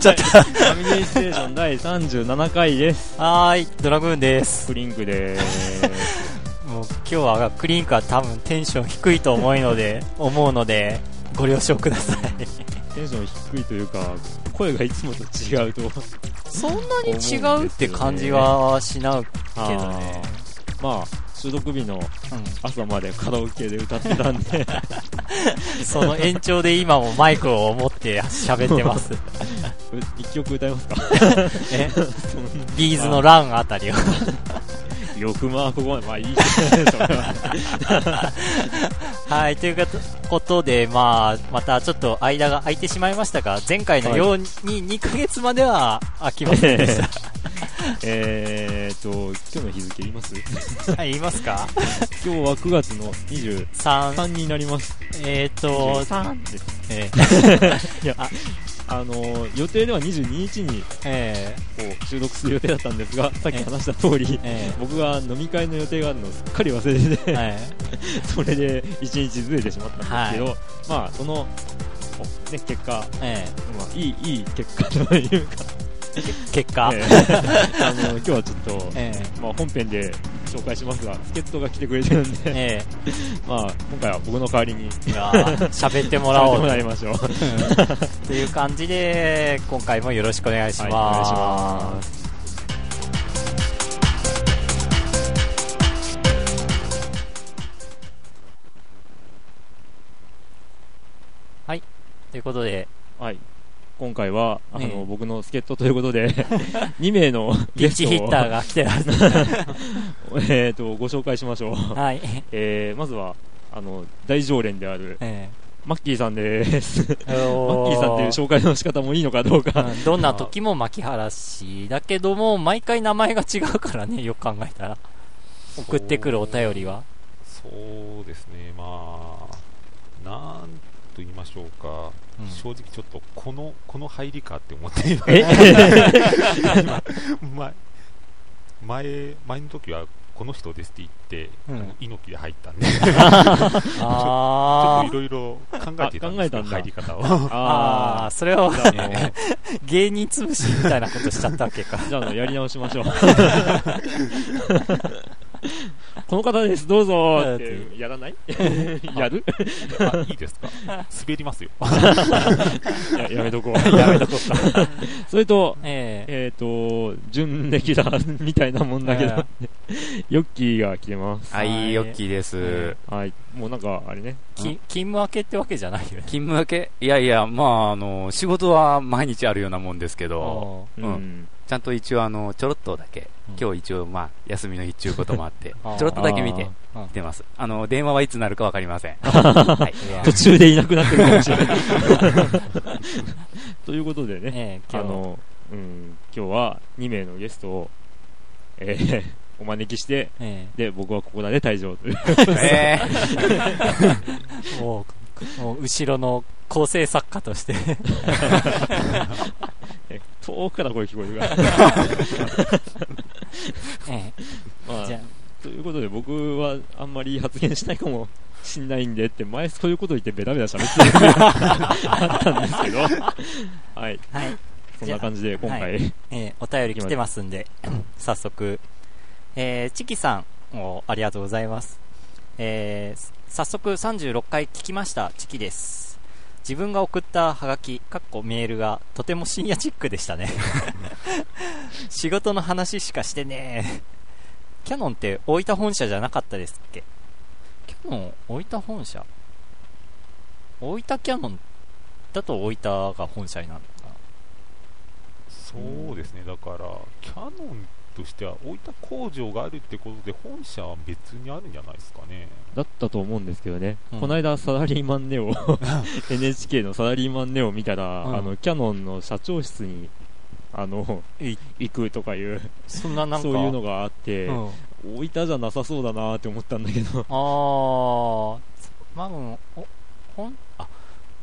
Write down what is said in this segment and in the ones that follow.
ちょっとファミリーステーション第37回です。はーい、ドラグーンです。クリンクでーす。日はクリンクは多分テンション低いと思うので、思うので、ご了承ください。テンション低いというか、声がいつもと違うと。そんなに違うって感じはしなうけどね。まあ、収録日のう朝までカラオケで歌ってたんで、ん。その延長で今もマイクを持って喋ってます。う一曲歌いますか？え？ビーズのランあたりを。よくまあ、ここまで、まあいいですね、は。はい、ということで、まあ、またちょっと間が空いてしまいましたが、前回のように2ヶ月までは空きませんでした。えーっと、今日の日付言います？はい、言いますか？今日は9月の23 ?3、になります。えーと、3です。え いや、ああの、予定では22日にー、え。こう収録する予定だったんですが、さっき話した通りー、、え。僕が飲み会の予定があるのをすっかり忘れてて、ー、はい。それで1日ずれてしまったんですけど、まあ、その、おね、結果、えまあ、いい、いい結果というか、ー、結果、えー あの、今日はちょっと、え。まあ、本編で紹介しますが、助っ人が来てくれてるんー、で、え まあ、今回は僕の代わりに、喋ってもらおう喋ってもらいましょう。という感じで、今回もよろしくお願いします。はい、お願いします。ということで、はい。今回は、あの、ええ僕の助っ人ということで、2名のゲストをチヒッターが来てます。えーと、ご紹介しましょう。はい。えー、まずは、あの、大常連である、えマッキーさんです。ー、マッキーさんっていう紹介の仕方もいいのかどうか。うんどんな時も牧原氏だけども、毎回名前が違うからね、よく考えたら。送ってくるお便りは。そうですね、まあ、なんと言いましょうか、うん正直ちょっとこのこの入りかって思っていますえ前前前の時はこの人ですって言って、うんあの猪木で入ったんで、ちょっあといろいろ考えていたんですけど、あ考えたんだ入り方を。あ、あそれをー。じゃあ、あの、芸人潰しみたいなことしちゃったわけか。じゃあやり直しましょう。この方です、どうぞって、やらない？やる？あいいですか？滑りますよ。ややめとこう。やめとこうか。それと、えええっ、ー、と、準レギュラーみたいなもんだけど、ヨッキーが来てます。はいはい、ヨッキーです。はい。もうなんか、あれね。き勤務明けってわけじゃないよね。勤務明け？いやいや、まあ、あの、仕事は毎日あるようなもんですけど、ううんん。ちゃんと一応、あの、ちょろっとだけ、うん今日一応、まあ、休みの日中こともあって、ちょろっとだけ見てあー来てます。あの、電話はいつになるかわかりません。はい。途中でいなくなってるかもしれない。ということでね、ええ今日あの、うん、今日は2名のゲストを、えーお招きして、えで、僕はここらで退場という。ええもう、もう後ろの構成作家として。え遠くから声聞こえるから。えまあえじゃ、ということで僕はあんまり発言しないかもしんないんでって、前そういうこと言ってベラベラ喋ってあったんですけど、はい。あ、はい。そんな感じで今回、はええお便り来てますんで、早速。えー、チキさんをありがとうございます。えー、早速36回聞きました、チキです。自分が送ったハガキ、かっこメールがとても深夜チックでしたね。仕事の話しかしてねキャノンって大分本社じゃなかったですっけ？キャノン大分本社？大分キャノンだと大分が本社になるのかな。そうですね、だから、キャノンとしては、大分工場があるってことで、本社は別にあるんじゃないですかね。だったと思うんですけどね、うん。この間サラリーマンネオ NHK のサラリーマンネオ見たら、うん。あのキャノンの社長室にあのい。行くとかいうそんななんか。そういうのがあって、うん、大分じゃなさそうだなって思ったんだけど。あー。まあ、うんおほん、あ、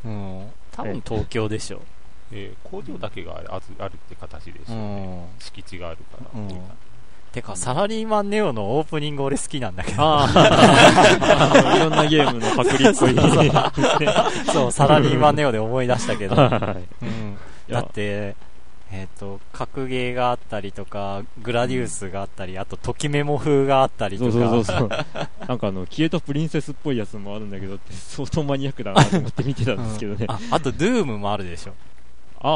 うん、多分東京でしょ。えー工場だけがあるあるって形でしょううね。ん。敷地があるから。うんてか、サラリーマンネオのオープニング俺好きなんだけど。いろんなゲームのパクリっぽい。そう、サラリーマンネオで思い出したけど。はいうん。だって、えっ、と、格ゲーがあったりとか、グラディウスがあったり、あと、ときメモ風があったりとそか。うそうそうそう。なんかあの、消えたプリンセスっぽいやつもあるんだけどって、相当マニアックだなと思って見てたんですけどね。ああと、ドゥームもあるでしょ。あ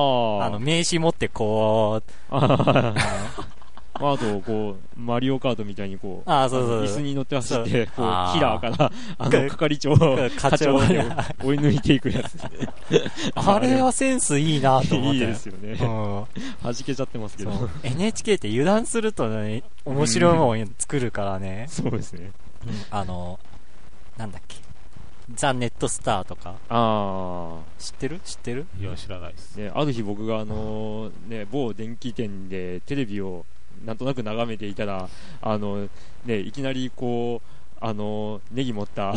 あ。あの、名刺持ってこう、あ ーまあ、あと、こう、マリオカートみたいにこう、あーそうそう椅子に乗って走って、こう、キラーから、あの、係長、課長課長まで追い抜いていくやつ。あれはセンスいいなと思って。いいですよね。うん。弾けちゃってますけど。NHK って油断するとね、面白いもん作るからね。そうですね。うんあの、なんだっけ。ザ・ネットスターとか。あ知ってる？知ってる？いや、知らないです。あ。ね、ある日僕があの、ね、某電気店でテレビをなんとなく眺めていたら、あの、ね、いきなりこう、あの、ネギ持った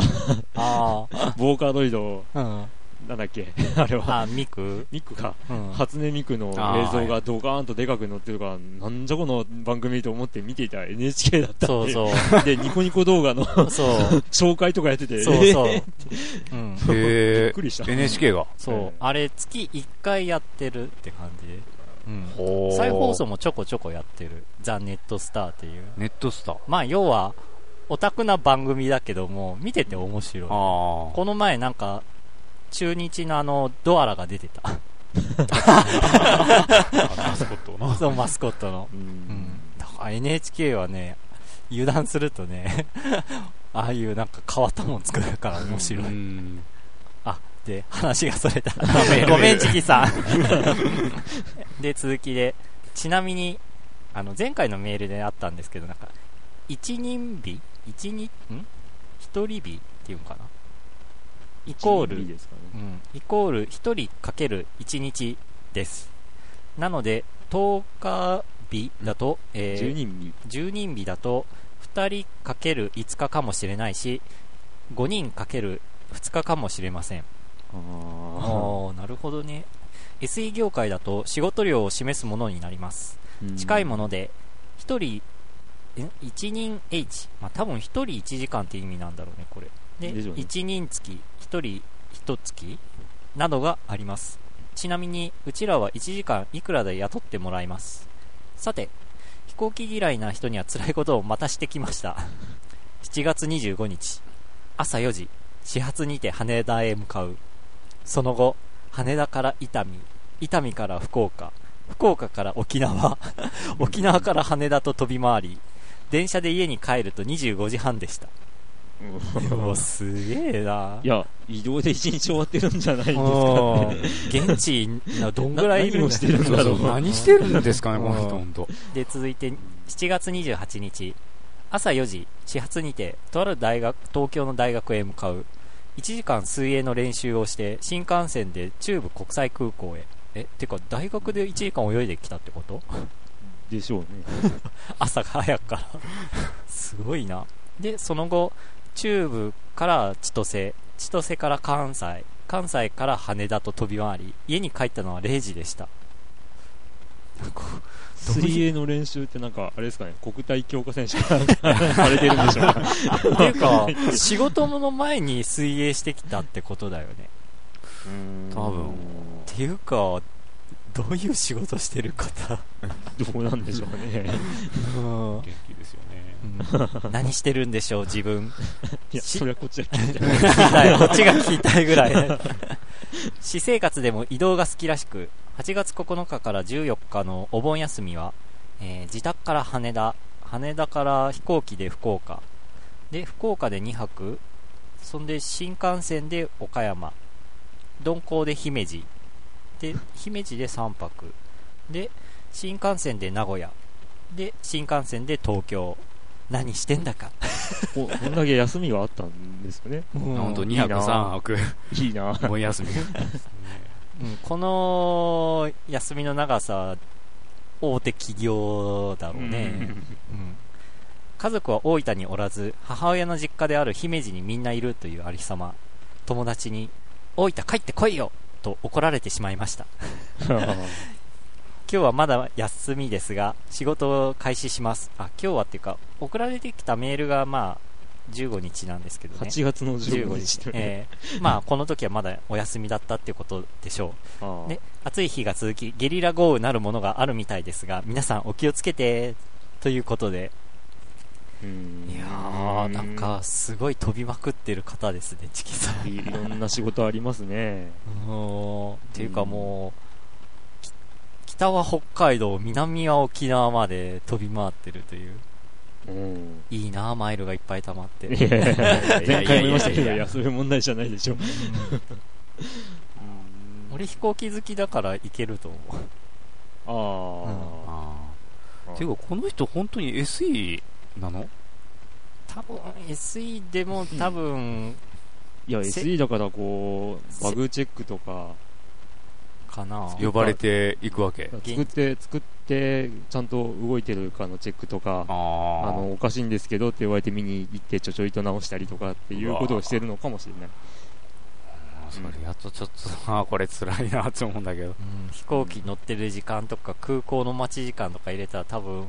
あ ボーカロイド、あ。うん。なんだっけ？あれは。あ、ミク？ミックか。うん。初音ミクの映像がドカーンとでかく載ってるから、なんじゃこの番組と思って見ていたら NHK だったんで、そうそう。で、ニコニコ動画のそう。紹介とかやってて、そうそうえ。うん。びっへくりした。ー NHK が？そうええ。あれ、月1回やってるって感じで。うん。再放送もちょこちょこやってる。ザ・ネットスターっていう。ネットスター。まあ、要は、オタクな番組だけども、見てて面白い。あこの前なんか、中日のあの、ドアラが出てた。あマスコットの。そう、マスコットの。ううんん。だから NHK はね、油断するとね、ああいうなんか変わったもん作るから面あ。白い。うんあ、で、話がそれた。ごめん、チキさん。で、続きで、ちなみに、あの、前回のメールであったんですけど、なんか、一人日一日、ん？一人日っていうのかな？イコール、ね。うん、イコール1人かける1日です。なので、10日日だと、えー10人日。10人日だと、2人かける5日かもしれないし、5人かける2日かもしれません。あああ、なるほどね。SE 業界だと仕事量を示すものになります。ー近いもので、1人、え1人 H。まあ多分1人1時間って意味なんだろうね、これ。で、でしょうね1人月、1人1月などがあります。ちなみに、うちらは1時間いくらで雇ってもらいます。さて、飛行機嫌いな人には辛いことをまたしてきました。7月25日、朝4時、始発にて羽田へ向かう。その後、羽田から伊丹、伊丹から福岡、福岡から沖縄、沖縄から羽田と飛び回り、電車で家に帰ると25時半でした。もうすげえな。いや、移動で一日終わってるんじゃないんですかうんね。現地などんぐらいいるしてるんだろう。何してるんですかね、この人、うん本当。で、続いて、7月28日、朝4時、始発にて、とある大学、東京の大学へ向かう。1時間水泳の練習をして、新幹線で中部国際空港へ。え、てか、大学で1時間泳いできたってこと？でしょうね。朝が早くから。すごいな。で、その後、中部から千歳、千歳から関西、関西から羽田と飛び回り、家に帰ったのは0時でした。水泳の練習ってなんか、あれですかね、国体強化選手がされてるんでしょうか。っていうか、仕事の前に水泳してきたってことだよね。多分っていうか、どういう仕事してる方、どうなんでしょうね。うん。うん何してるんでしょう、自分。いや、しそれはこっちは聞いてない。聞きたい、こっちが聞きたいぐらい。私生活でも移動が好きらしく、8月9日から14日のお盆休みは、えー自宅から羽田、羽田から飛行機で福岡、で、福岡で2泊、そんで新幹線で岡山、鈍行で姫路、で、姫路で3泊、で、新幹線で名古屋、で、新幹線で東京。何してんだか。ここんだけ休みがあったんですよね。本当2いいな泊3泊、いいなお盆休み。うん、この休みの長さ、大手企業だろうね。うん家族は大分におらず、母親の実家である姫路にみんないるというありさま。友達に、大分帰ってこいよと怒られてしまいました。今日はまだ休みですが、仕事を開始します。あ、今日はっていうか、送られてきたメールがまあ、15日なんですけどね。8月の15 15日日。えー まあ、この時はまだお休みだったっていうことでしょあう。あね、暑い日が続き、ゲリラ豪雨なるものがあるみたいですが、皆さんお気をつけて、ということで。うんいやー、なんか、すごい飛びまくってる方ですね、チキさん。いいろんな仕事ありますね。っていうかもう、き北は北海道、南は沖縄まで飛び回ってるという。うん。いいなマイルがいっぱい溜まって。いやいやいや前回も言いましたけど、いやそういう問題じゃないでしょ。俺飛行機好きだから行けると思う。ああーていうか、この人本当に SE なの？多分 SE でも多分いや、せ SE だからこう、バグチェックとか、かな呼ばれていくわけ。作って、作って、ちゃんと動いてるかのチェックとか、あの、おかしいんですけどって言われて見に行ってちょちょいと直したりとかっていうことをしてるのかもしれない。それやっとちょっと、あーこれ辛いなって思うんだけど。うん飛行機乗ってる時間とか空港の待ち時間とか入れたら多分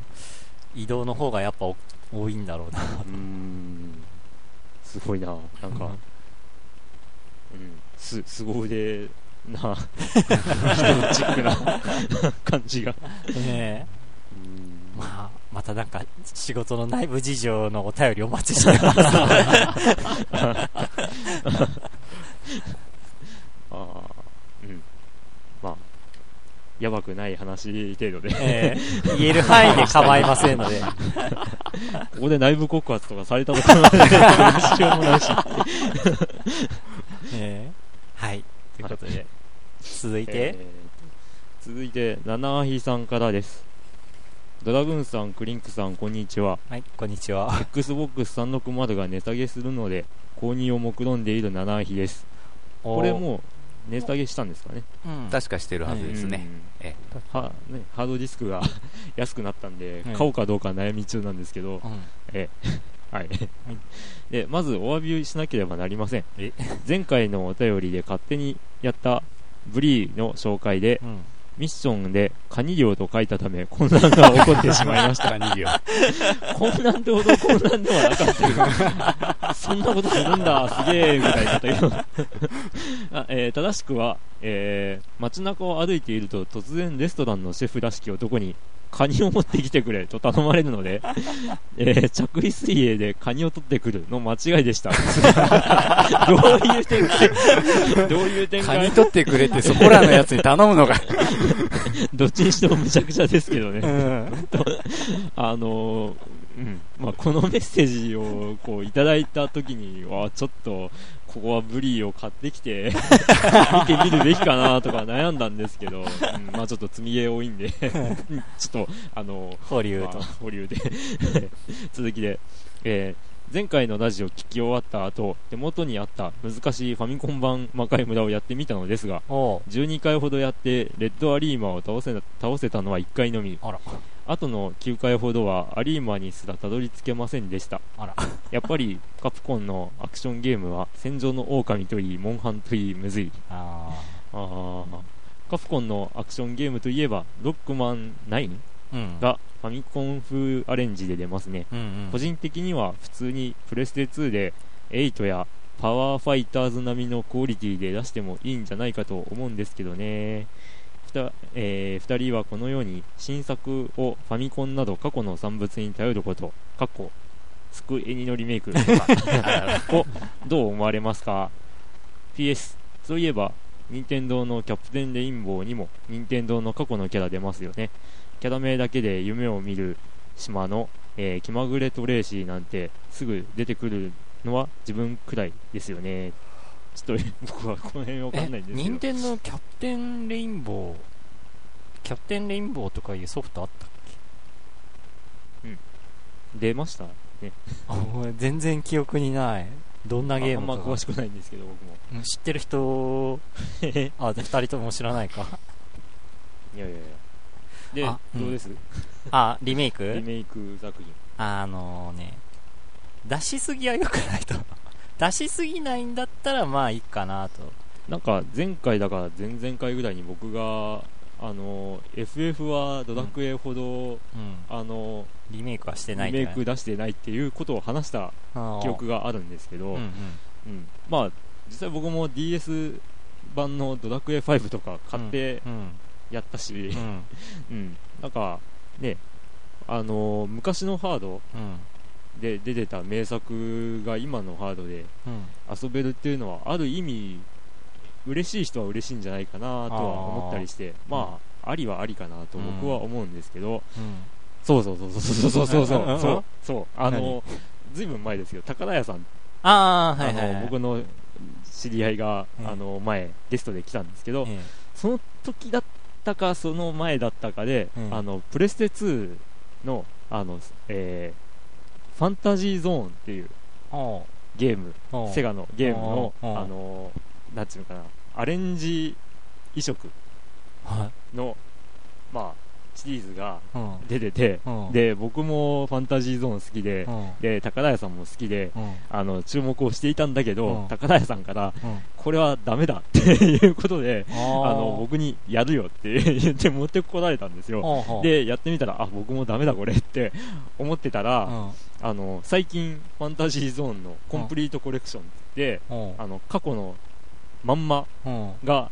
移動の方がやっぱお多いんだろうな。うーん。すごいな。なんか、うん。す、凄腕な、人チックな感じが。ねうんまあ、またなんか仕事の内部事情のお便りお待ちしてます。ああ、うん。まあ、やばくない話程度で、えー言える範囲で構いませんので。ここで内部告発とかされたことないので、どうしようもないし。えーはい。ということで、続いて、えー続いて、七アヒさんからです。ドラグーンさん、クリンクさん、こんにちは。はい、こんにちは。Xbox 360が値下げするので、購入を目論んでいる七アヒです。これもう、値下げしたんですかね？うん、確かしてるはずですね。うんえはね、ハードディスクが 安くなったんで、うん買おうかどうか悩み中なんですけど、うん はい。で、まずお詫びしなければなりませんえ？前回のお便りで勝手にやったブリーの紹介で、うんミッションでカニ漁と書いたため混乱が起こってしまいました。カニ漁。混乱ってほど混乱ではなかった そんなことするんだ、すげえ、みたいだったけど。あえー正しくは、えー街中を歩いていると突然レストランのシェフらしき男にカニを持ってきてくれと頼まれるので、えー着衣水泳でカニを取ってくるの間違いでした。どういう展開？どういう展開？カニ取ってくれってそこらのやつに頼むのか。どっちにしてもむちゃくちゃですけどね。うんあのーうんまあ、このメッセージをこういただいた時には、ちょっと、ここはブリーを買ってきて、見てみるべきかなとか悩んだんですけど、うんまあちょっと積み毛多いんで、ちょっと、あの保留とまあ。保留で 続きで、えー前回のラジオ聞き終わった後、手元にあった難しいファミコン版魔界村をやってみたのですが、おう12回ほどやって、レッドアリーマを倒せ倒せたのは1回のみ。あら。後の9回ほどはアリーマにすらたどり着けませんでした。あら。やっぱりカプコンのアクションゲームは戦場の狼といい、モンハンといい、むずい。ああーカプコンのアクションゲームといえば、ロックマン9ーうん。がファミコン風アレンジで出ますね。うんうん。個人的には普通にプレステ2で8やパワーファイターズ並みのクオリティで出してもいいんじゃないかと思うんですけどね。ふたえー、2人はこのように新作をファミコンなど過去の産物に頼ること、過去、スクエニのリメイクとか をどう思われますか ?PS、そういえば、任天堂のキャプテンレインボーにも任天堂の過去のキャラ出ますよね。キャラ名だけで夢を見る島のえー気まぐれトレーシーなんてすぐ出てくるのは自分くらいですよね。ちょっと僕はこの辺わかんないんですけど。任天堂キャプテンレインボー、キャプテンレインボーとかいうソフトあったっ出ましたけあ俺全然記憶にない。どんなあゲームとか？あんま詳しくないんですけど、僕も。うん知ってる人、あ、で二人とも知らないか。いやいやいや。であ、うんどうです？あ、リメイク？リメイク作品。あのね、出しすぎは良くないと。出しすぎないんだったらまあいいかなと。なんか前回だから前々回ぐらいに僕があの FF はドラクエほど、うん。あのリメイクはしてないリメイク出してないっていうことを話した記憶があるんですけど、うんうん。うんまあ実際僕も DS 版のドラクエ5とか買ってうん。やったし、うん。うん。うん、なんかねあの昔のハードうん。で出てた名作が今のハードでうん。遊べるっていうのはある意味嬉しい人は嬉しいんじゃないかなとは思ったりしてまあありはありかなと僕は思うんですけど、そうそうそうそうそうそうそううんそうそうあ何のずいぶん前ですよ高田屋さん、ああ、はいはい。僕の知り合いが、うんあの前ゲストで来たんですけど、えその時だったかその前だったかで、うんあのプレステ2のあの、えーファンタジーゾーンっていうゲームセガのゲームの、あ。のなんていうのかな、アレンジ移植はい。の、まあ、シリーズがうん。出てて、うん、で、僕もファンタジーゾーン好きでう、ん。で、高田屋さんも好きで、うん。あの、注目をしていたんだけど、うん高田屋さんから、うん。これはダメだ っていうことで、ああの、僕にやるよって言って持ってこられたんですよ。僕、で、やってみたら、あ、僕もダメだこれって思ってたら、うん。あの、最近、ファンタジーゾーンのコンプリートコレクションって言って、うん。あの、過去のまんまうん。が、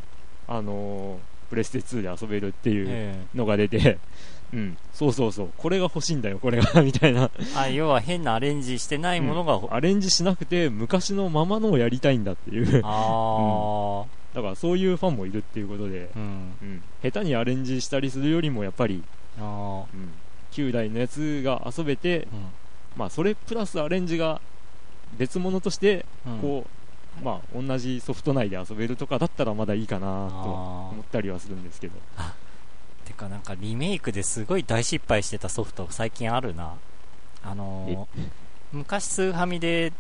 あのープレステ2で遊べるっていうえのが出て、うん、そうそうそう、これが欲しいんだよ、これが、みたいな。えあ、要は変なアレンジしてないものが、アレンジしなくて、昔のままのをやりたいんだっていう。あ だからそういうファンもいるっていうことで、あ、うん。うん、下手にアレンジしたりするよりも、やっぱり、あうん、旧来のやつが遊べて、あ、まあ、それプラスアレンジが別物として、うん。うん、こう、まあ、同じソフト内で遊べるとかだったらまだいいかなとあ思ったりはするんですけど。あ。てかなんかリメイクですごい大失敗してたソフト最近あるな。あのー、昔スーファミで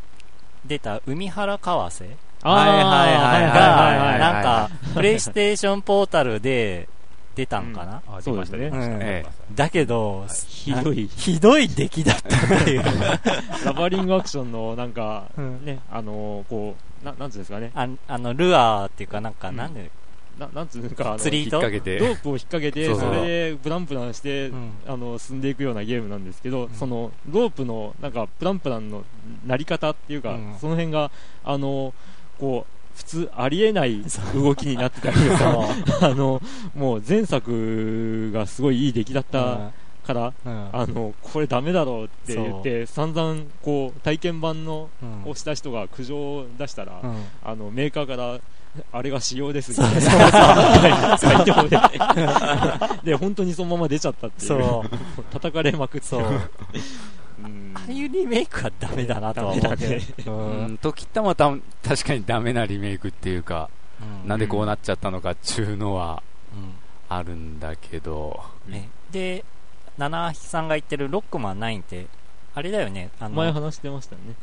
出た海原川瀬。はいはいはいはいが、はい。はいなんか、プレイステーションポータルで出たんかな、あそうですね。うん出ましただけど、ひどい。ひどい出来だったっていう。ラバリングアクションのなんか、うん。ね、あのーこう、ななんつうんですかね、ああの、ルアーっていうかなんか、うん。なんで、ななんつうか、あの釣り引っ掛けて。ロープを引っ掛けて、そうそれでプランプランして、うん。あの進んでいくようなゲームなんですけど、ん。そのロープのなんかプランプランのなり方っていうか、うん。その辺が、あのこう、普通ありえない動きになってたりとか、あの、もう前作がすごいいい出来だったから、うん、あの、これダメだろうって言って、散々、こう、体験版のうん。をした人が苦情を出したら、うん。あの、メーカーから、あれが仕様ですみたいな。回答 で、で、本当にそのまま出ちゃったっていう、叩かれまくって、そう。うん。ああいうリメイクはダメだなとは思うダメだね。時たまた確かにダメなリメイクっていうか、うん。なんでこうなっちゃったのかっちゅうのはうん。あるんだけど、ね、で、七七さんが言ってるロックマン9って、あれだよね、あの、前話してましたよね。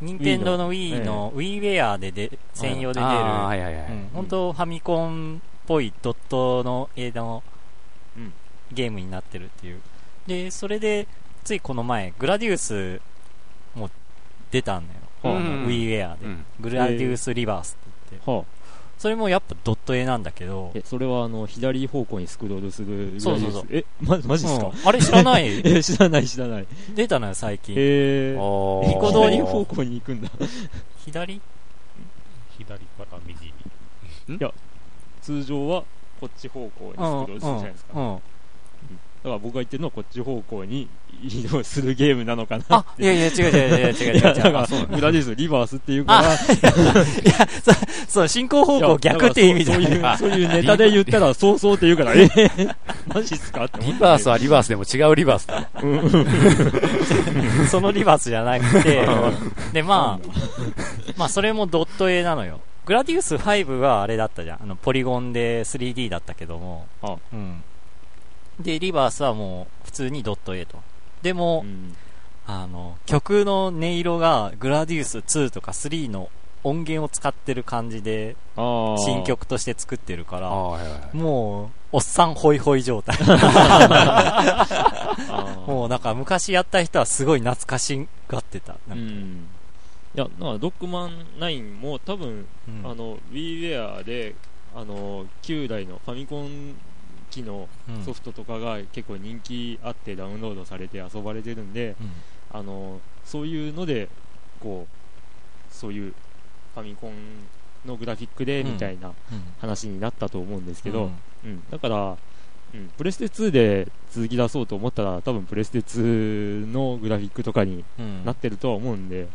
任天堂の Wii の WiiWare でで専用で出る、あーはいはいはい。うん本当ファミコンっぽいドットの絵のうんゲームになってるっていう。で、それで、ついこの前、グラディウスも出たんだよ。WiiWare で、うんグラディウスリバースって言って。はあ、それもやっぱドット絵なんだけど、え、それはあの、左方向にスクロールするぐらいです。そうそうそうえ、ま、マジですか、うんあれ知らない？え、知らない知らない。出たのよ、最近。えー、ニコ動に左方向に行くんだ。左？左から右に。通常はこっち方向にスクロールするじゃないですか。うんうんだから僕が言ってるのはこっち方向に移動するゲームなのかな。あ、いやいや、違う違う違う違う違う違う。いや、だからあそう、グラディウスリバースっていうから、いや、そそう、進行方向逆って意味だそうい。そういうネタで言ったら、そうそうって言うから、えー、マジっすかって。リバースはリバースでも違うリバースだ。そのリバースじゃなくて、で、まあ、まあ、それもドット絵なのよ。グラディウス5はあれだったじゃん。あの、ポリゴンで 3D だったけども。あうん。で、リバースはもう普通にドット絵と。でも、うんあの、曲の音色がグラディウス2とか3の音源を使ってる感じで、新曲として作ってるから。もう、おっさんホイホイ状態。もうなんか昔やった人はすごい懐かしがってた。ん。いや、なんかドッグマン9も多分、うんあの、WiiWare で、あの、旧来のファミコン機のうん。ソフトとかが結構人気あってダウンロードされて遊ばれてるんで、うん。あの、そういうので、こう、そういうファミコンのグラフィックでうん。みたいなうん。話になったと思うんですけど、うん。うん、だから、うん、プレステ2で続き出そうと思ったら、多分プレステ2のグラフィックとかにうん。なってるとは思うんで、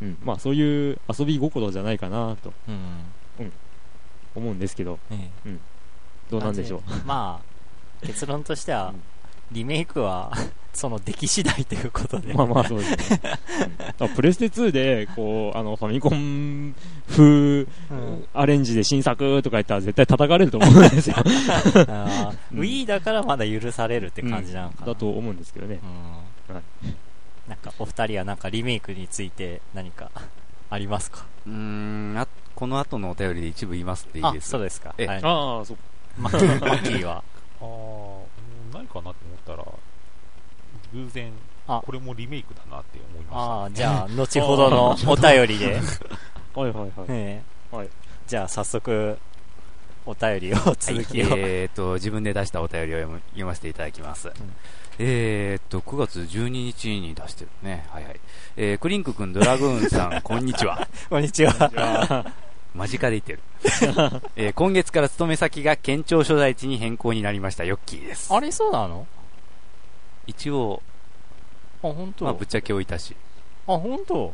うん。うん、まあそういう遊び心じゃないかなとうん。思うんですけど、ええどうなんでしょう。まあ結論としてはうん。リメイクは その出来次第ということで。まあまあそうですね。プレステ2で、こう、あの、ファミコン風うんアレンジで新作とか言ったら絶対叩かれると思うんですよ。あーうん。Wii だからまだ許されるって感じなのかな、だと思うんですけどね。うん。はい。なんかお二人はなんかリメイクについて何かありますか？うーんあこの後のお便りで一部言いますっていいあです？そうですか、ええ。はい、ああ、そうマッキー マッキーは。あーうんないかなと思ったら偶然あ。これもリメイクだなって思いあましあじゃあ後ほどのお便りで、はいはいはい。ええ。はい。じゃあ早速お便りを続きを、えー、と自分で出したお便りを読ませていただきます、えー、と9月12日に出してるね。はいはい、えー、クリンク君ドラグーンさん こんにちは。こんにちは間近で言ってる、えー今月から勤め先が県庁所在地に変更になりましたヨッキーです。あれそうなの？一応、あ本当、まあ、ぶっちゃけ置いたし。あ本当？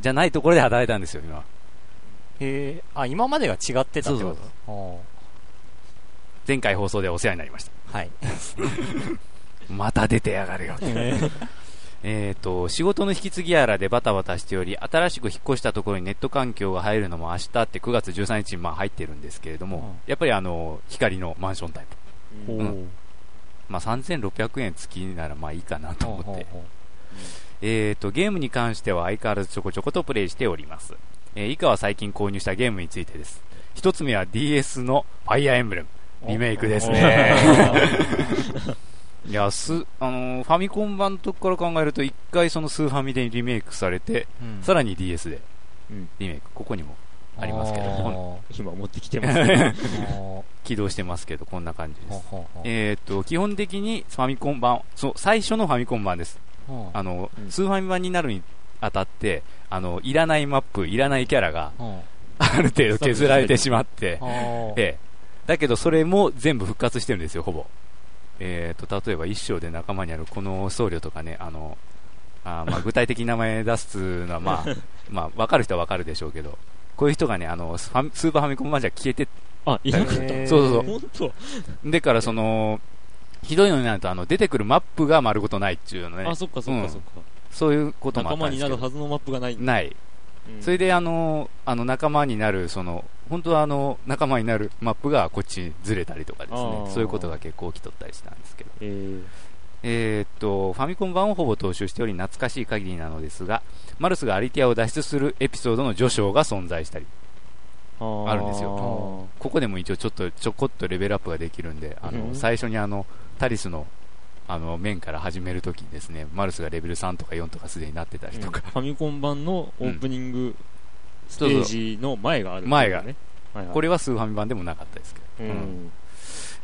じゃないところで働いたんですよ今。へえあ今までが違ってたってこと？そう前回放送でお世話になりました。あーはい。また出てやがるよえーと、仕事の引き継ぎやらでバタバタしており、新しく引っ越したところにネット環境が入るのも明日って9月13日にまあ入ってるんですけれども、うんやっぱりあの、光のマンションタイプ。うんまあ3600円月ならまあいいかなと思って。えーと、ゲームに関しては相変わらずちょこちょことプレイしております。えー以下は最近購入したゲームについてです。一つ目は DS のファイアーエンブレム。リメイクですね。いや、す、あのーファミコン版のとこから考えると、一回そのスーファミでリメイクされて、ううん。さらに DS でうん。リメイク、ここにもありますけど、こん今持ってきてます。け起動してますけど、こんな感じです。ほうほうほう。えーっと、基本的にファミコン版、そう、最初のファミコン版です。う。んあの、うん。スーファミ版になるにあたって、あの、いらないマップ、いらないキャラがう。んある程度削られてしまって、あー。ええ。だけど、それも全部復活してるんですよ、ほぼ。えー、と、例えば一章で仲間にあるこの僧侶とかね、あの、あーまあ 具体的に名前出すのは、まあ、まあ、わかる人はわかるでしょうけど、こういう人がね、あの、スーパーファミコン版じゃ消えて、あ、いなかった。そうそう本当でからその、ひどいのになると、あの、出てくるマップが丸ごとないっていうのねあ、、そっかそっうんかそっか。そういうこともあ仲間にったんですけど。なるはずのマップがない。ない。うん。それで、あの、あの、仲間になる、その、本当はあの、仲間になるマップがこっちにずれたりとかですあねー、そういうことが結構起きとったりしたんですけど。えー。えーっと、ファミコン版をほぼ踏襲しており懐かしい限りなのですが、マルスがアリティアを脱出するエピソードの序章が存在したり、あるんですよ。ここでも一応ちょっとちょこっとレベルアップができるんで、あの、うん。最初にあの、タリスの、あの、面から始めるときにですね、マルスがレベル3とか4とかすでになってたりとか、ファミコン版のオープニングステージの前がある、前がね。はいはい。これはスーファミ版でもなかったですけど、ううん。ん。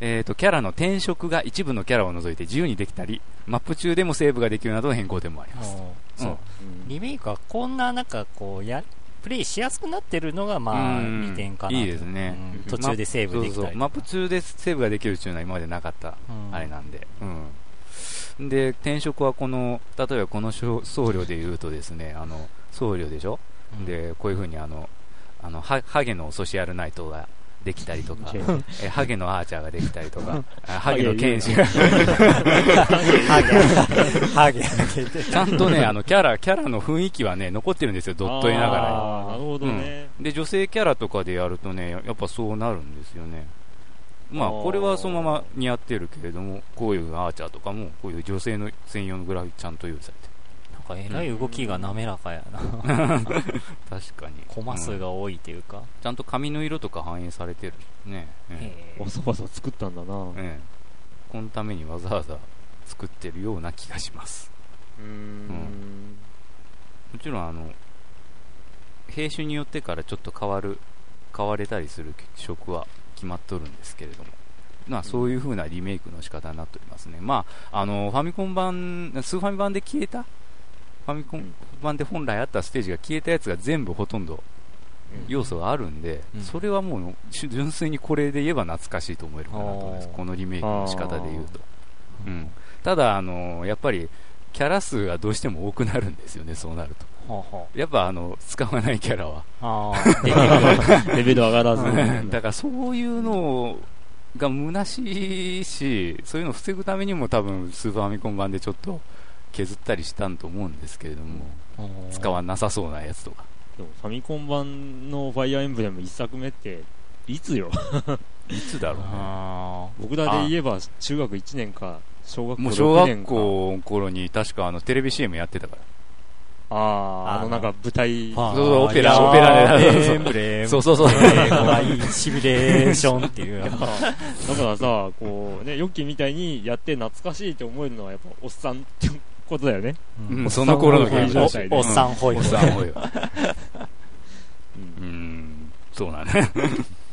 えー、とキャラの転職が一部のキャラを除いて自由にできたり、マップ中でもセーブができるなどの変更でもあります。そううん。リメイクはこんななんかこうやプレイしやすくなってるのがまあうん。利点かなと。いいですね。うん。途中でセーブできたりとか。そうそう。マップ中でセーブができるっていうのは今までなかった、うん。あれなんで、うん、で転職はこの例えばこの僧侶で言うとですねあの僧侶でしょ、うん。でこういうふうにあのあのハハゲのソシアルナイトができたりとか えハゲのアーチャーができたりとかあハゲの剣士。がハゲ。ちゃんとねあのキャラキャラの雰囲気はね残ってるんですよドット絵ながらなるほどね。で女性キャラとかでやるとねやっぱそうなるんですよねまあこれはそのまま似合ってるけれどもこういうアーチャーとかもこういう女性の専用のグラフィックちゃんと用意されてなんかえらい動きが滑らかやな。る 確かに。コマ数うんが多いというか、ちゃんと髪の色とか反映されてるね、えへわざわざ作ったんだな。えええこのためにわざわざ作ってるような気がします。うーん。もちろんあの兵種によってからちょっと変わる、変われたりする色は決まっとるんですけれども。まあ、そういう風なリメイクの仕方になっておりますね。まあ、あの、ファミコン版、スーファミ版で消えた？ファミコン版で本来あったステージが消えたやつが全部ほとんど要素があるんで、うん。それはもう純粋にこれで言えば懐かしいと思えるかなと思います。このリメイクの仕方で言うと、うん、ただあのやっぱりキャラ数がどうしても多くなるんですよねそうなると。やっぱあの使わないキャラは。あ。あ。あ、でレベル上がらず だからそういうのが虚しいしそういうのを防ぐためにも多分スーパーファミコン版でちょっと削ったりしたんと思うんですけれども、使わなさそうなやつとか。でもファミコン版のファイアーエンブレム1作目っていつよ？いつだろうね。あ僕らで言えば中学1年か小学校もう小6年か学校の頃に確かあのテレビ CM やってたから。あああのなんか舞台。あ。そうそうオペラオペラで。エンブレム。そうそうそう。シミュレーションっていう。だからさこうねヨッキーみたいにやって懐かしいって思えるのはやっぱおっさんってことだよね。うんその頃のゲーム状態でおっさんホイホイおっさんホイうんうんそうなんね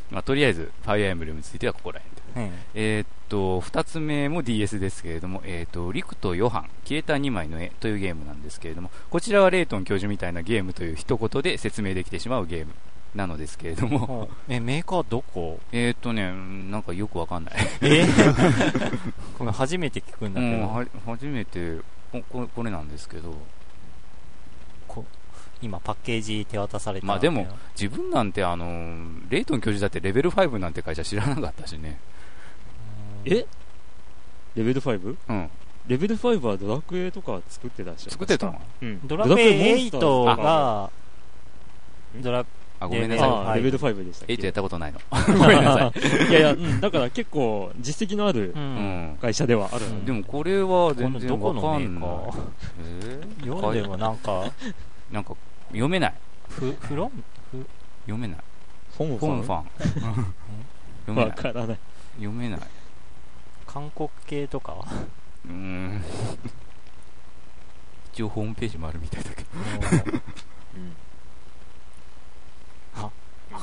まあとりあえずファイアーエンブレムについてはここら辺でええーっと、二つ目も DS ですけれども、えーっと、リクとヨハン、消えた2枚の絵というゲームなんですけれども、こちらはレイトン教授みたいなゲームという一言で説明できてしまうゲームなのですけれども、え、メーカーどこ？えーっとね、なんかよくわかんない。え？これ初めて聞くんだけうん、ど、は初めてここ、これなんですけど、こ今パッケージ手渡されたまあでも自分なんてあのー、レイトン教授だってレベル5なんて会社知らなかったしね。え？レベル 5? うん。レベル5はドラクエとか作ってたでしょ作ってたの？うんドラクエ8ドラクエモンスターズとかが、ドラ、あ、ごめんなさい。レベル5でしたっけ？8やったことないの。ごめんなさい。いやいや、うん、だから結構実績のあるう。うんん。会社ではあるでもこれは全然どこわかんないのメーカ。ーえー？読んでもなんか、なんか読めない。フ、フロン？読めない。フォンファン？フォンファン。読めわない。からない。読めない。韓国系とかうーん。一応ホームページもあるみたいだけど。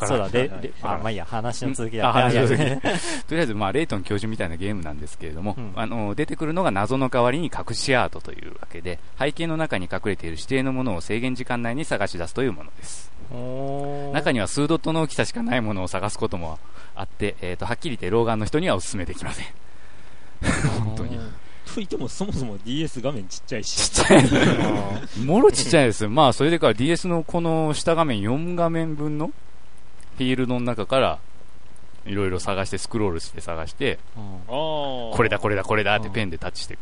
そうだ、で、はいで、あ、まあいいや、話の続きだ。あ話の続き。とりあえず、まあ、レイトン教授みたいなゲームなんですけれども、うん。あの、出てくるのが謎の代わりに隠しアートというわけで、背景の中に隠れている指定のものを制限時間内に探し出すというものです。中には数ドットの大きさしかないものを探すこともあって、えっ、と、はっきり言って老眼の人にはお勧めできません。本当に。と言ってもそもそも DS 画面ちっちゃいし。あーもろちっちゃいです。まあ、それでから DS のこの下画面4画面分のフィールドの中から、いろいろ探して、スクロールして探して。これだ、これだ、これだってペンでタッチして、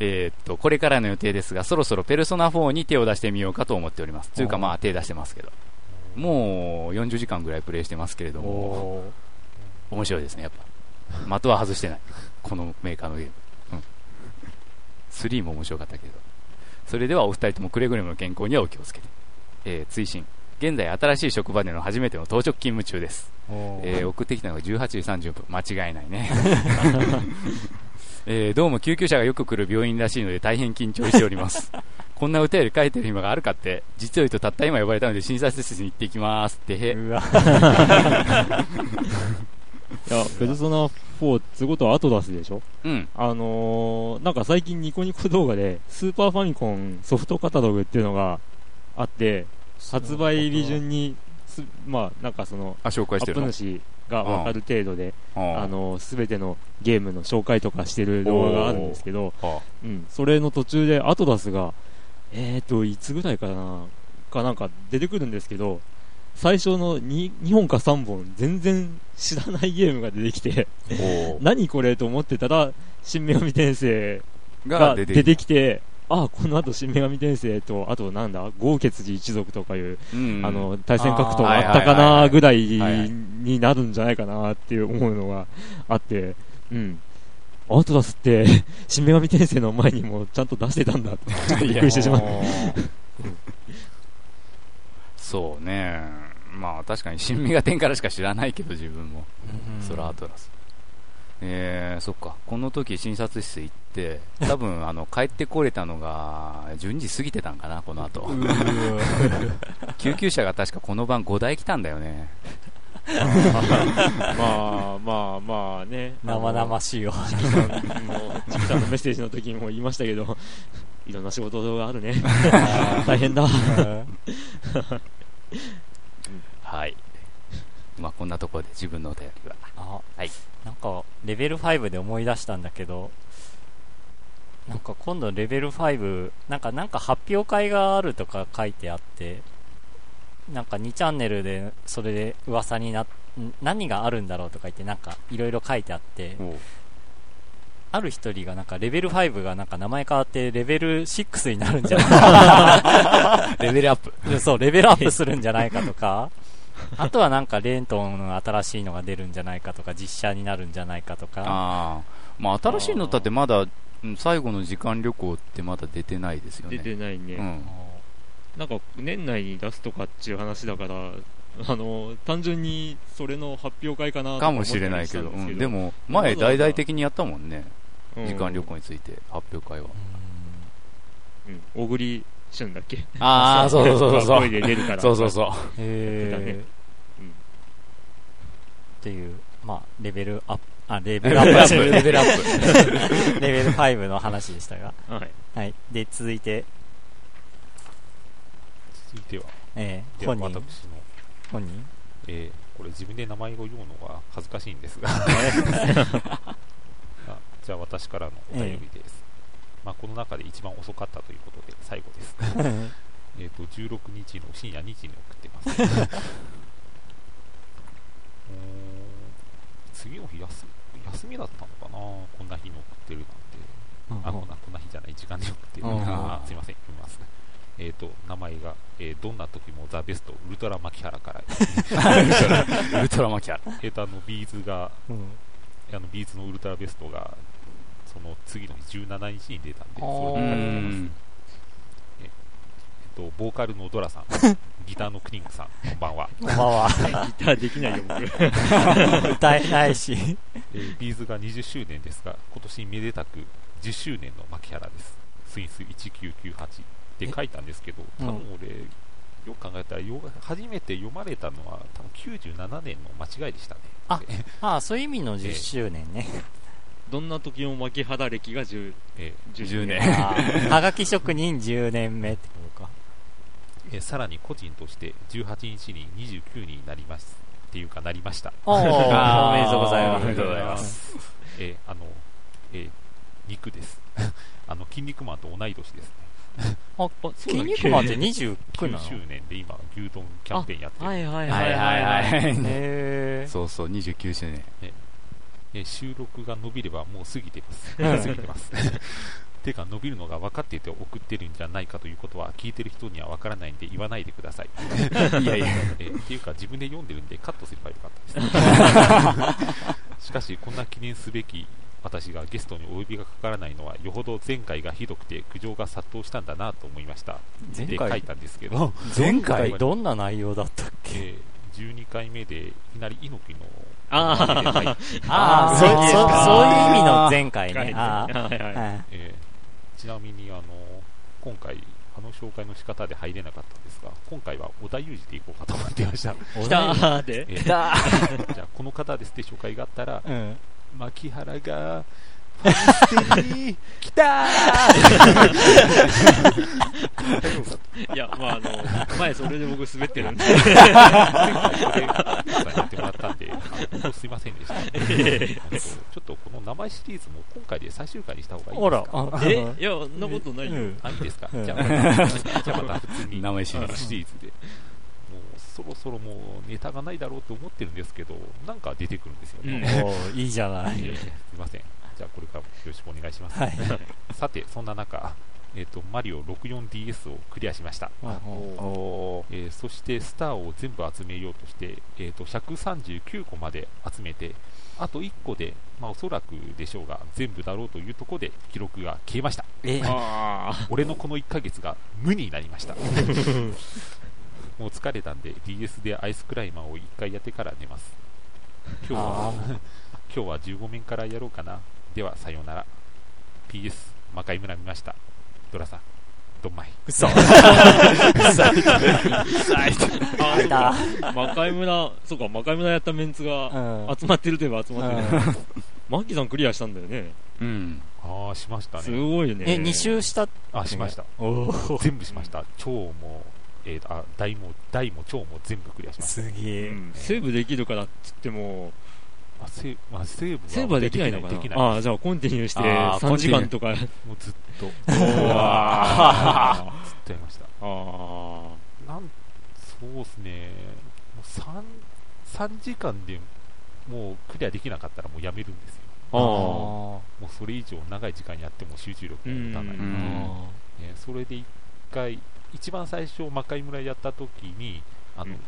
えーっと、これからの予定ですが、そろそろペルソナ4に手を出してみようかと思っております。というか、まあ、手出してますけど。もう、40時間ぐらいプレイしてますけれども、面白いですね、やっぱ。的は外してない。このメーカーのゲーム。うん。3も面白かったけど。それではお二人ともくれぐれもの健康にはお気をつけて。えー、追伸。現在新しい職場での初めての当直勤務中です。えー送ってきたのが18時30分。間違いないね。えーどうも救急車がよく来る病院らしいので大変緊張しております。こんな歌より書いてる暇があるかって、実を言うとたった今呼ばれたので診察室に行ってきますって。へ。うわ。いや、ペルソナ4ってことはアトラスでしょ？うん。あのー、なんか最近ニコニコ動画で、スーパーファミコンソフトカタログっていうのがあって、発売日順にす、まあ、なんかその、あ、紹アッ介してるの？プ主がわかる程度で、ああの、すべてのゲームの紹介とかしてる動画があるんですけど、あうん、それの途中でアトラスが、えーと、いつぐらいかな、かなんか出てくるんですけど、最初の 2, 2本か3本全然知らないゲームが出てきて、何これと思ってたら、新女神転生がが出出てきてきて、あ、この後新女神転生と、あとなんだ、豪傑寺一族とかいう、うんあの、対戦格闘があったかないぐらい。になるんじゃないかなっていう思うのがあって、うん。アトラスって、新女神転生の前にもちゃんと出してたんだって、ちょっとびっくりしてしまった。そうね。まあ確かに新味が点からしか知らないけど自分も。そらアトラス。えー、そっか。この時診察室行って、多分、あの、帰ってこれたのが、12時過ぎてたんかな、この後。救急車が確かこの晩5台来たんだよね。まあまあまあね。生々しいよ。チキさんも、チキさんのメッセージの時にも言いましたけど、いろんな仕事があるね。大変だ。はい。まあ、こんなところで自分のお便りは。あ、はいなんか、レベル5で思い出したんだけど、なんか今度レベル5、なんか、なんか発表会があるとか書いてあって、なんか2チャンネルでそれで噂にな何があるんだろうとか言って、なんかいろいろ書いてあって、ある一人がなんかレベル5がなんか名前変わってレベル6になるんじゃないか レベルアップ。でそう、レベルアップするんじゃないかとか、あとはなんかレントンの新しいのが出るんじゃないかとか、実写になるんじゃないかとか、ああ。まあ、新しいのだってまだ、うん最後の時間旅行ってまだ出てないですよね。出てないね。うん。なんか年内に出すとかっていう話だから、あの、単純にそれの発表会かなとかもしれないけど、うんでも、前大々的にやったもんね。うん時間旅行について、発表会は。うん、小栗旬だっけ？ああ、そうそうそうそう。声で出るから。そうそうそう。へだねーうんっていう、まあ、レベルアップ、あ、レベルアップ、レベルアップ、レベル5の話でしたが、はい。はい。で、続いて、続いては、えーでは本人、私の、本人？えーこれ自分で名前を言うのが恥ずかしいんですが。あじゃあ私からのお便りです、まあ、この中で一番遅かったということで最後です。えっと16日の深夜2時に送ってます。うーん次の日休休みだったのかな？こんな日に送ってるなんて。あこんなこんな日じゃない時間で送ってるうん。あすいません読みますえっ、と名前が、えーどんな時もザ・ベストウルトラ牧原からウルトラマキャ ラ。えっとあのビーズがうんあのビーズのウルトラベストがその次の日17日に出たんでそれうに書いてますん。えっとボーカルのドラさん ギターのクリンクさんこんばんは、こんばんは。ギターできないよ、僕。歌えないし。えービーズが20周年ですが今年めでたく10周年の牧原ですスイス1998って書いたんですけど多分俺、よく考えたらよ初めて読まれたのは多分97年の間違いでしたねあ ああ、そういう意味の10周年ね。どんな時も牧原歴が10、え10年はがき職人10年目ってことか。ーえーさらに個人として18日に29になりますっていうかなりましたお おめでとうございます。おめでとうございます。えーあの、えー肉です。あの、筋肉マンと同い年ですね。あ、筋肉マンって29な9の周年で今、牛丼キャンペーンやってる。はいはいはいはいはい。へそうそう、29周年。えー収録が伸びればもう過ぎてます。うん過ぎてます。てか、伸びるのが分かっていて送ってるんじゃないかということは、聞いてる人には分からないんで言わないでください。いやいや。えーっていうか、自分で読んでるんでカットすればよかったです。しかし、こんな記念すべき私がゲストにお呼びがかからないのは、よほど前回がひどくて苦情が殺到したんだなと思いました。前回？で書いたんですけど、前回？どんな内容だったっけ？えー12回目でいきなり猪木のあ あそ、そういう意味の前回はいね。あはいはい。あ、はい。えーちなみにあの今回あの紹介の仕方で入れなかったんですが今回は織田裕二でいこうかと思ってました、来たーで。えーだじゃあこの方ですって紹介があったらうん。牧原がファミステに来たー。いや、まあ、あの、前それで僕滑ってるんで。前回それやってもらったんであ本当すい。ませんでしたちょっとこの名前シリーズも今回で最終回にした方がいいほらですか、あえ？いや、そんなことないよ。いいですか、うん。じゃあまたじゃあまた普通に。名前シリーズでそろそろもうネタがないだろうと思ってるんですけどなんか出てくるんですよね、うん。いいじゃない。えーすいません。じゃあこれからもよろしくお願いします、はい。さてそんな中えー、とマリオ 64DS をクリアしました、おえーそしてスターを全部集めようとして、えー、と139個まで集めてあと1個で、まあ、おそらくでしょうが全部だろうというところで記録が消えました。え、あ 俺のこの1ヶ月が無になりましたもう疲れたんで DS でアイスクライマーを1回やってから寝ます 今日はあ 今日は15面からやろうかな。では、さようなら。PS、魔界村見ました。ドラさん、どんまい。嘘。あ出た。魔界村、そうか、魔界村やったメンツがうん集まってるといえば集まってる。マッキーさんクリアしたんだよね。うん。ああ、しましたすね。ごいよね。え、2周した？あ、しました。全部しました。超も、えー、あ、大も、大も超も全部クリアしました。すげえ。うんセーブできるからっつっても、あ、セーブ、あ、セーブはセーブはできないのかできなああ、じゃあコンティニューしてあー3時間とか。もうずっと、うわーずっとやりました。あなん、そうですね。もう3、3時間でもうクリアできなかったらもうやめるんですよ。あ。あもうそれ以上長い時間やっても集中力が持たない。うんねうんそれで一回、一番最初、魔界村やった時に、あの、うん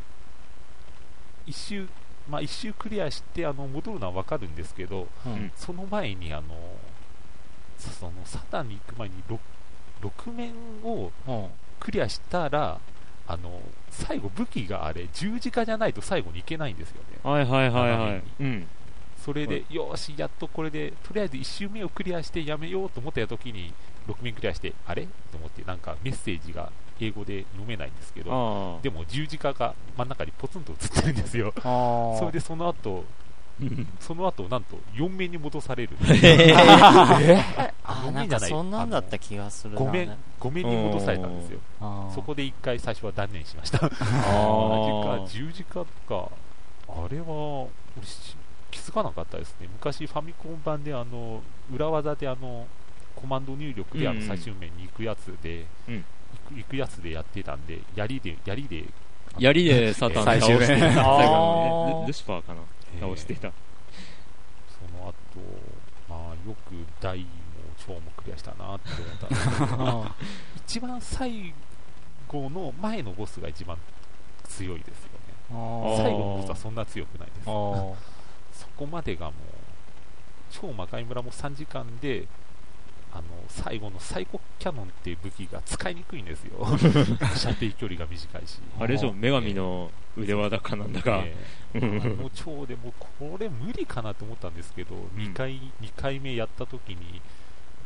一周、まあ一周クリアして、あの、戻るのはわかるんですけど、うんうんその前に、あの、その、サタンに行く前に 6, 6面をうんクリアしたら、あの、最後武器があれ、十字架じゃないと最後に行けないんですよね。はいはいはいはい。うん。それで、よーし、やっとこれで、とりあえず1周目をクリアしてやめようと思った時に、6面クリアして、あれ？と思って、なんかメッセージが英語で読めないんですけど。でも十字架が真ん中にポツンと映ってるんですよ。それでその後、その後、なんと4面に戻される。え ああ、4なんか面じゃない。そんなんだった気がするな。5面、5面に戻されたんですよ。そこで1回最初は断念しました。ああ。十字架とか、あれは、気づかなかったですね。昔ファミコン版であの、裏技であの、コマンド入力であの最終面に行くやつで、うん行く行くやつでやってたんで、槍で、槍で、槍でサタン倒してた。最後あのねールルシファーかな。えー倒してた。その後、まあ、よく大も超もクリアしたなって思ったんですけど、あ 一番最後の前のボスが一番強いですよね。ー最後のボスはそんな強くないです。あーそこまでがもう、超魔界村も3時間で、あの、最後のサイコキャノンっていう武器が使いにくいんですよ。射程距離が短いし。あれでしょ、女神の腕輪だかなんだか。ええあの超でもこれ無理かなと思ったんですけど、2回、二回目やった時に、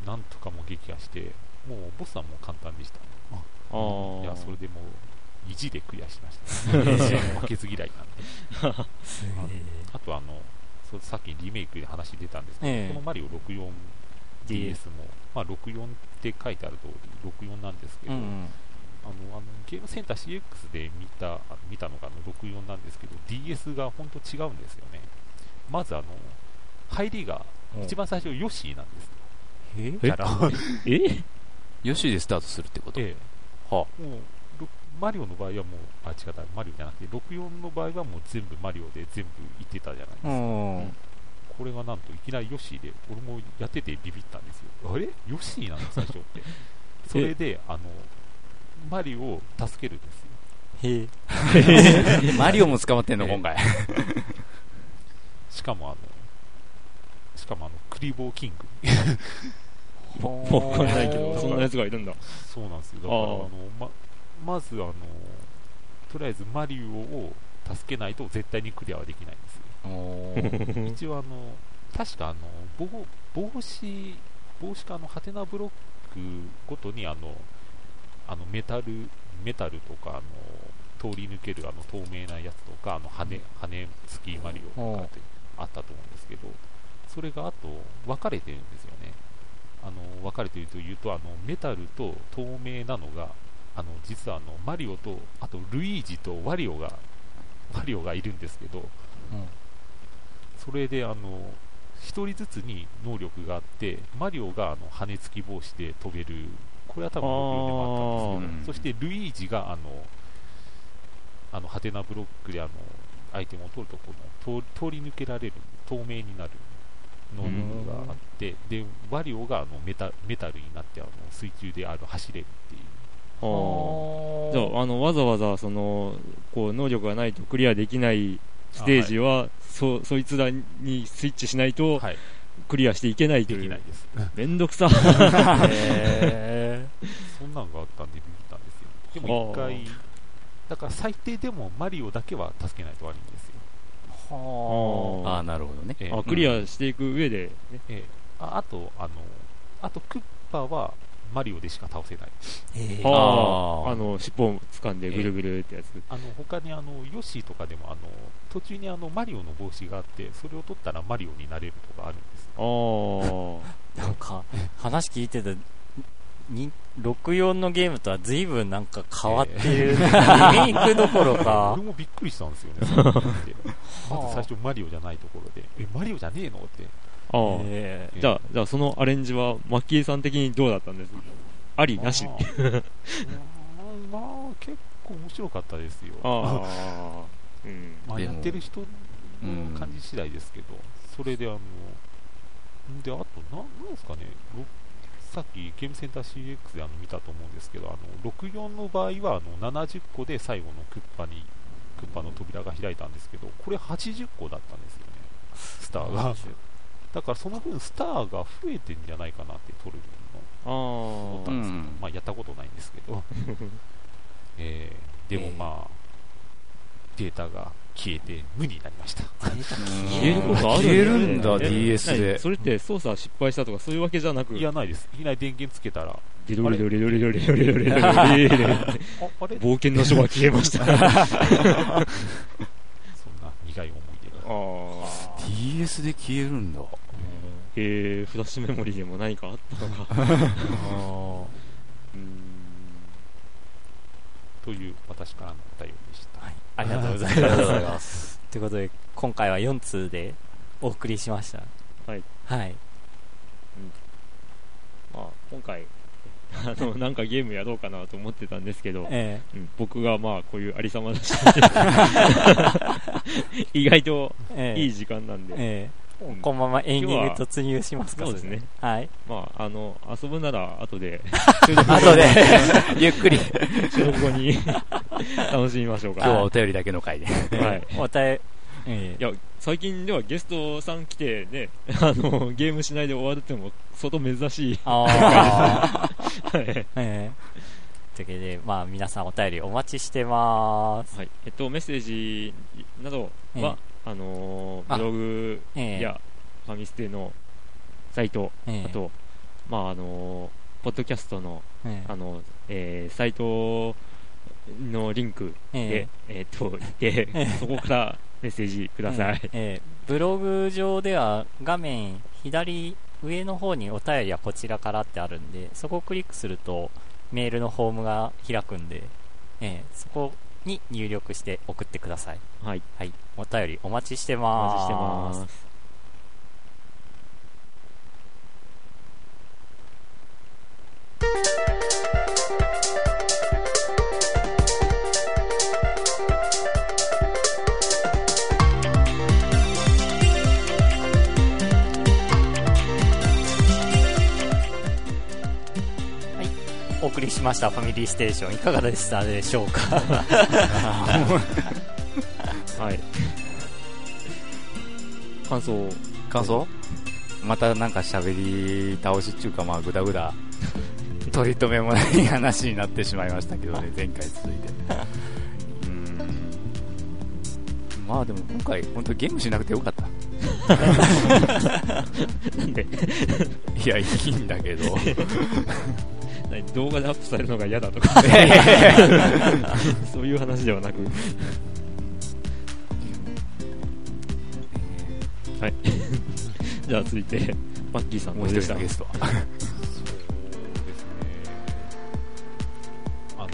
なんとかも撃破して、もうボスはもう簡単でした。ああ。いや、それでもう、意地でクリアしました。負けず嫌いなんで。あとあの、さっきリメイクで話出たんですけど、ええこのマリオ 64DS も、まあ、64って書いてある通り、64なんですけど、うんうん。あのあのゲームセンター CX で見たあの見たのがあの64なんですけど、DS が本当違うんですよね。まずあの、入りが、一番最初、ヨッシーなんですよ。え？キャラ。え？ヨシでスタートするってこと？ええ。はもうろマリオの場合はもう、あ、違った、マリオじゃなくて、64の場合はもう全部マリオで全部行ってたじゃないですか。うんこれがなんといきなりヨッシーで、俺もやっててビビったんですよ。あれ？ヨッシーなの最初って。それで、あの、マリオを助けるんですよ。へえ マリオも捕まってんの、ええ今回。しかもあの、しかもあの、クリボーキング。わかんないけど、そんなやつがいるんだ。そうなんですよ。だから、あの、ま、まずあの、とりあえずマリオを助けないと絶対にクリアはできないんです 一応あの、確かあの、帽帽子、帽子かあの、ハテナブロックごとにあの、あの、メタル、メタルとか、あの、通り抜けるあの、透明なやつとか、あの、羽、羽付きマリオとかってあったと思うんですけど、それがあと、分かれてるんですよね。あの、分かれているというと、あの、メタルと透明なのが、あの、実はあの、マリオと、あと、ルイージとワリオが、ワリオがいるんですけど、それであの1人ずつに能力があってマリオがあの羽付き帽子で飛べる。これは多分64でもあったんですけどそしてルイージがあのあのハテナブロックであのアイテムを取るとこの通通り抜けられる透明になる能力があってでワリオがあのメタメタルになってあの水中であの走れるっていう。あー。じゃあ、あの、わざわざ、その、こう、能力がないとクリアできないステージは、そ、そいつらにスイッチしないと、はいクリアしていけないという。できないです めんどくさ。へそんなんがあったんでビビったんですよ。でも一回、だから最低でもマリオだけは助けないと悪いんですよ。はああ、なるほどね。ええあクリアしていく上で、ねええああと、あの、あとクッパはマリオでしか倒せない。えあー。ああの尻尾を掴んでぐるぐるってやつ、あの他にあのヨッシーとかでもあの途中にあのマリオの帽子があってそれを取ったらマリオになれるとかあるんです。ああ なんか、話聞いてた、に64のゲームとは随分なんか変わってる。リメイクどころか。俺。もびっくりしたんですよね。まず最初マリオじゃないところでえマリオじゃねえのってああ、えじゃあじゃあそのアレンジはマッキーさん的にどうだったんです？ありなし？まあ結構面白かったですよ。ああ。うん。まあ、やってる人の感じ次第ですけど、それであの、んで、あと、ななんですかね、ろさっきゲームセンター CX であの見たと思うんですけど、あの64の場合はあの70個で最後のクッパに、クッパの扉が開いたんですけど、これ80個だったんですよね、スターが。だからその分スターが増えてんじゃないかなって撮るの。を思ったんですけど、まあ、やったことないんですけど、えー、でもまあ、データが消えて無になりました。消えることある消えるんだ DS で。それって操作失敗したとかそういうわけじゃなく？いやないです。いきなり電源つけたら。リロリロリロリロリロリロリロリ冒険の書が消えましたそんな苦い思い出が DS で消えるんだえー、フラッシュメモリーでも何かあったのか うーんという私からのお便りでした。はいありがとうございありがとうございま。ますす。ということで、今回は4通でお送りしました。はい。はい。まあ、今回 あのなんかゲームやろうかなと思ってたんですけど、えうん僕がまあこういうありさまだし意外とえええいい時間なんで、ええうんこのままエンディング突入しますかそうですね。はい。まああの遊ぶなら後で後で、ゆっくり。収録後に楽しみましょうか今日はお便りだけの回で。はいお便り、えいや最近ではゲストさん来てね あのゲームしないで終わるってのも相当珍しいああ。はいええというわけで、まあ、皆さんお便りお待ちしてます。はい、えっと、メッセージなどは、あのーあブログええ。やファミステのサイト、ええ。あと、まあ、あのーポッドキャストの、ええ。あの、えーサイトのリンクで、えっと、行って、そこからメッセージください。ええ。ええ。ブログ上では画面左上の方にお便りはこちらからってあるんで、そこをクリックするとメールのフォームが開くんで、ええ。そこに入力して送ってください。はい、はい。お便りお待ちしておます。待ちしてます。送りしましたファミリーステーション。いかがでしたでしょうか？はい。感想。を感想？またなんか喋り倒しっていうかまあグダグダ。取り留めもない話になってしまいましたけどね 前回続いて。うーん。まあでも今回本当ゲームしなくてよかった。なんで、いやいいんだけど。何動画でアップされるのが嫌だとか、そういう話ではなく、はい。じゃあ続いて、マッキーさん。もう一人のゲスト。そうですね。あの、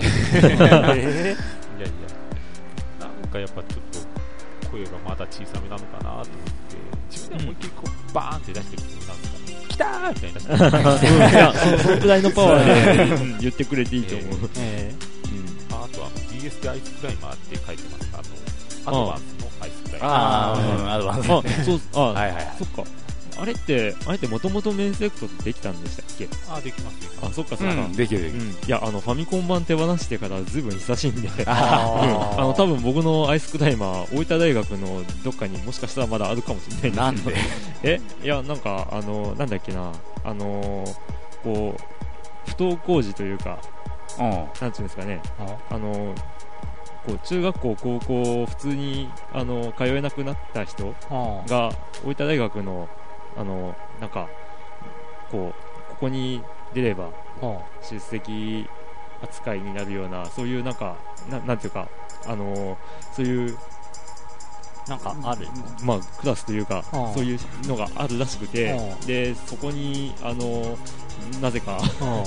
えー、いやいや、なんかやっぱちょっと声がまだ小さめなのかなと思って、でも思いっきりこうバーンって出してるつもりなんですかね。来たーみたいに出してる。いや、そのくらいのパワーで、うん言ってくれていいと思う。えああとあの DS でアイスクライマーって書いてますあの、アドバンスのアイスクライマー。ああ、うん、アドバンス。あ、そう、あ、はいはいはい。そっか。あれって、あれってもともとメンセレクトってできたんでしたっけ？あーできます。ね。あ、そっかそっか。うん、できるできる。うん、いや、あの、ファミコン版手放してからずいぶん久しいんで、うん、あの、多分僕のアイスクライマー、大分大学のどっかにもしかしたらまだあるかもしれないなんですけど。で？え？いや、なんか、あの、なんだっけな、あのこう、不登校児というか、うん。なんていうんですかね、あ？の、こう中学校、高校、普通にあの通えなくなった人うんが大分大学のあのなんかこうここに出ればうん出席扱いになるようなそういうなんかななんていうかあのそういうなんかある。まあクラスというかうんそういうのがあるらしくてうんでそこにあのなぜかうん あ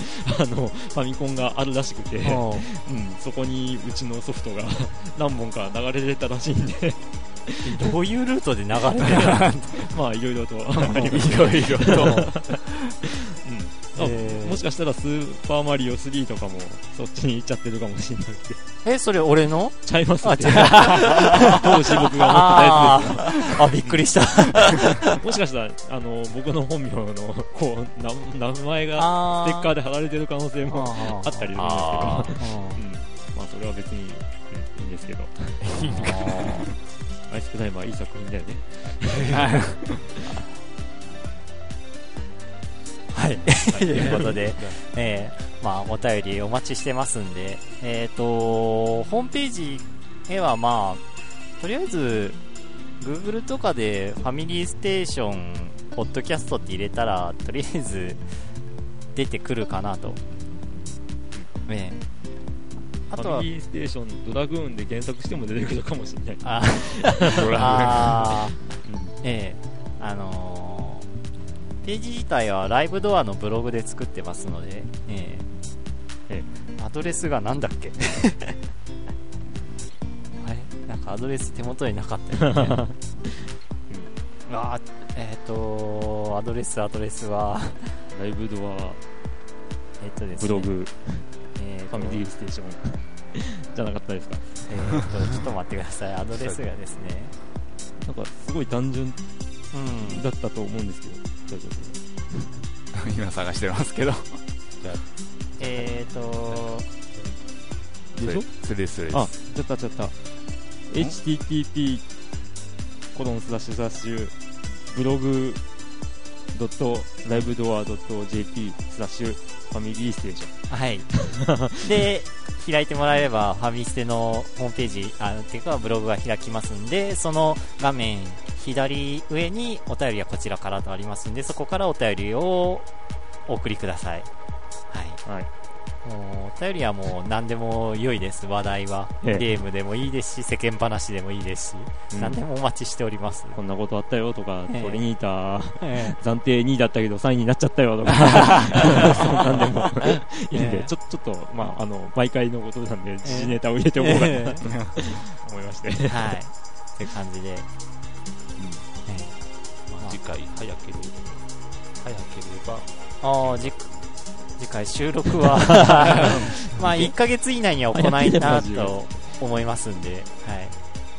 のファミコンがあるらしくて、うんうん、そこにうちのソフトが 何本か流れてたらしいんで どういうルートで流れてる？まあいろいろと。いろいろと。あ えー。もしかしたらスーパーマリオ3とかもそっちに行っちゃってるかもしれない。んでえ、それ俺の？ちゃいますあ、って違う。当時僕があ持ってたやつです。ーあ、びっくりした。もしかしたらあの僕の本名のこうな名前があステッカーで貼られてる可能性もああったりするんですけど、あうん、まあそれは別に、うん、いいんですけどアイスクライマーいい作品だよね はい。ということで、えー、まあ、お便りお待ちしてますんで、えっ、と、ホームページへはまあ、とりあえず、Google とかでファミリーステーション、ポッドキャストって入れたら、とりあえず出てくるかなと。ええあとはファミ、リーステーションドラグーンで検索しても出てくるかもしれない、あドラあー。うん。ええ。あのーページ自体はライブドアのブログで作ってますので、ええ。えアドレスがなんだっけ？あれ？なんかアドレス手元になかったよね。あーえっ、と、アドレス、アドレスは、ライブドアえっ、とですね。ブログえーと、ファミリーステーションじゃなかったですか？えーと、ちょっと待ってください。アドレスがですね。なんかすごい単純うん。だったと思うんですけど大丈今探してますけど。えっ、と、夫でしょ？それです、それです。あちゃったちゃった http コロンスラッシュスラッシュブログドットライブドアドット JP スラッシュファミリーステーションはい。で、開いてもらえれば、ファミステのホームページ、あっていうか、ブログが開きますんで、その画面左上にお便りはこちらからとありますんで、そこからお便りをお送りください。はい。はいもう、お便りはもう何でも良いです、話題は。ええ。ゲームでもいいですし、世間話でもいいですし、うん。何でもお待ちしております。こんなことあったよとか、ええ。トリニータえ暫定2位だったけど3位になっちゃったよとか、そんなんでも。いいんで、ええちょちょっと、まあ、あの毎回のことなんで、時事ネタを入れておこうかなと。思いまして、えはい。っていう感じで。えまあ次回早ければ。早ければああ、じ、次回収録は、まあ、1ヶ月以内には行いたと思いますんで、はい。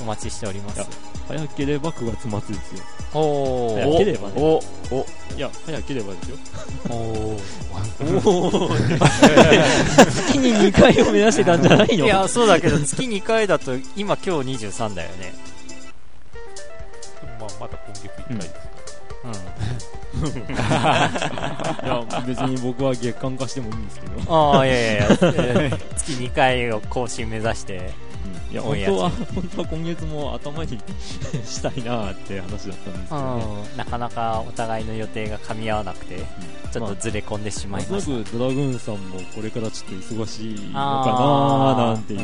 お待ちしております。早ければ9月末ですよ。お早ければね。お、お、いや、早ければですよ。おお月に2回を目指してたんじゃないの？いや、そうだけど、月2回だと、今今日23だよね。まあまだ今月1回ですかうん。いや、別に僕は月間化してもいいんですけど、ああ、いやいやいや、えー月2回を更新目指して、いや、本当は、本当は今月も頭にしたいなって話だったんですけどね。うん、なかなかお互いの予定が噛み合わなくて、ちょっとずれ込んでしまいました。おそらくドラグーンさんもこれからちょっと忙しいのかななんていう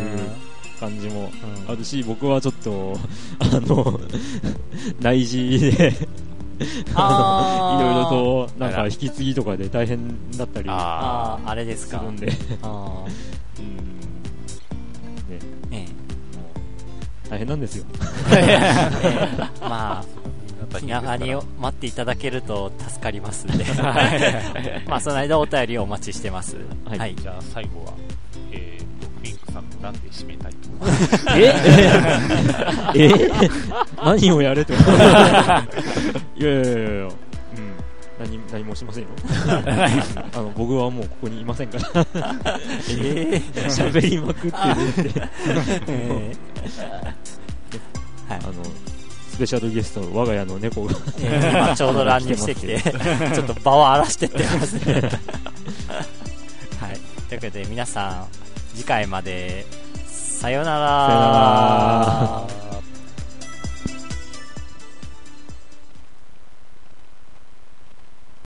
感じもうんうん。あるし、僕はちょっと、あの、内示で、あのいろいろと、なんか引き継ぎとかで大変だったりあああ、あれですか。するんで、あうん、ね、大変なんですよ。えええまあ、気長に待っていただけると助かりますんで、まあ、その間お便りをお待ちしてます。はい。はい。じゃあ最後はさんの欄で締めたいとえ？え？何をやれと。いやいやいやいや、うん、何何もしませんよ。あの僕はもうここにいませんから。え？え喋りまくってるって。ええ。はい。あのスペシャルゲストの我が家の猫がえー今ちょうど乱入してきて、ちょっと場を荒らしてってますね。はい。というわけで皆さん、次回まで。さよなら。さよなら。